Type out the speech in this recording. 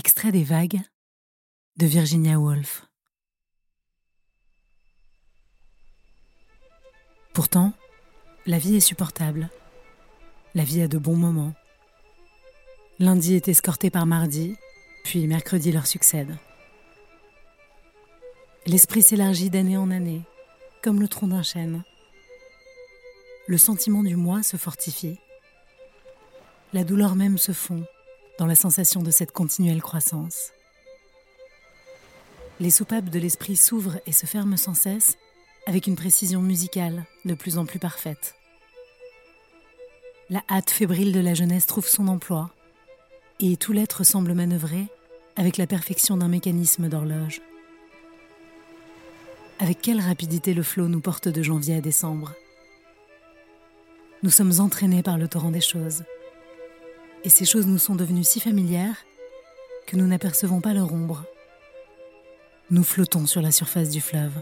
Extrait des vagues de Virginia Woolf. Pourtant, la vie est supportable. La vie a de bons moments. Lundi est escorté par mardi, puis mercredi leur succède. L'esprit s'élargit d'année en année, comme le tronc d'un chêne. Le sentiment du moi se fortifie. La douleur même se fond dans la sensation de cette continuelle croissance. Les soupapes de l'esprit s'ouvrent et se ferment sans cesse avec une précision musicale de plus en plus parfaite. La hâte fébrile de la jeunesse trouve son emploi, et tout l'être semble manœuvrer avec la perfection d'un mécanisme d'horloge. Avec quelle rapidité le flot nous porte de janvier à décembre? Nous sommes entraînés par le torrent des choses, et ces choses nous sont devenues si familières que nous n'apercevons pas leur ombre. Nous flottons sur la surface du fleuve.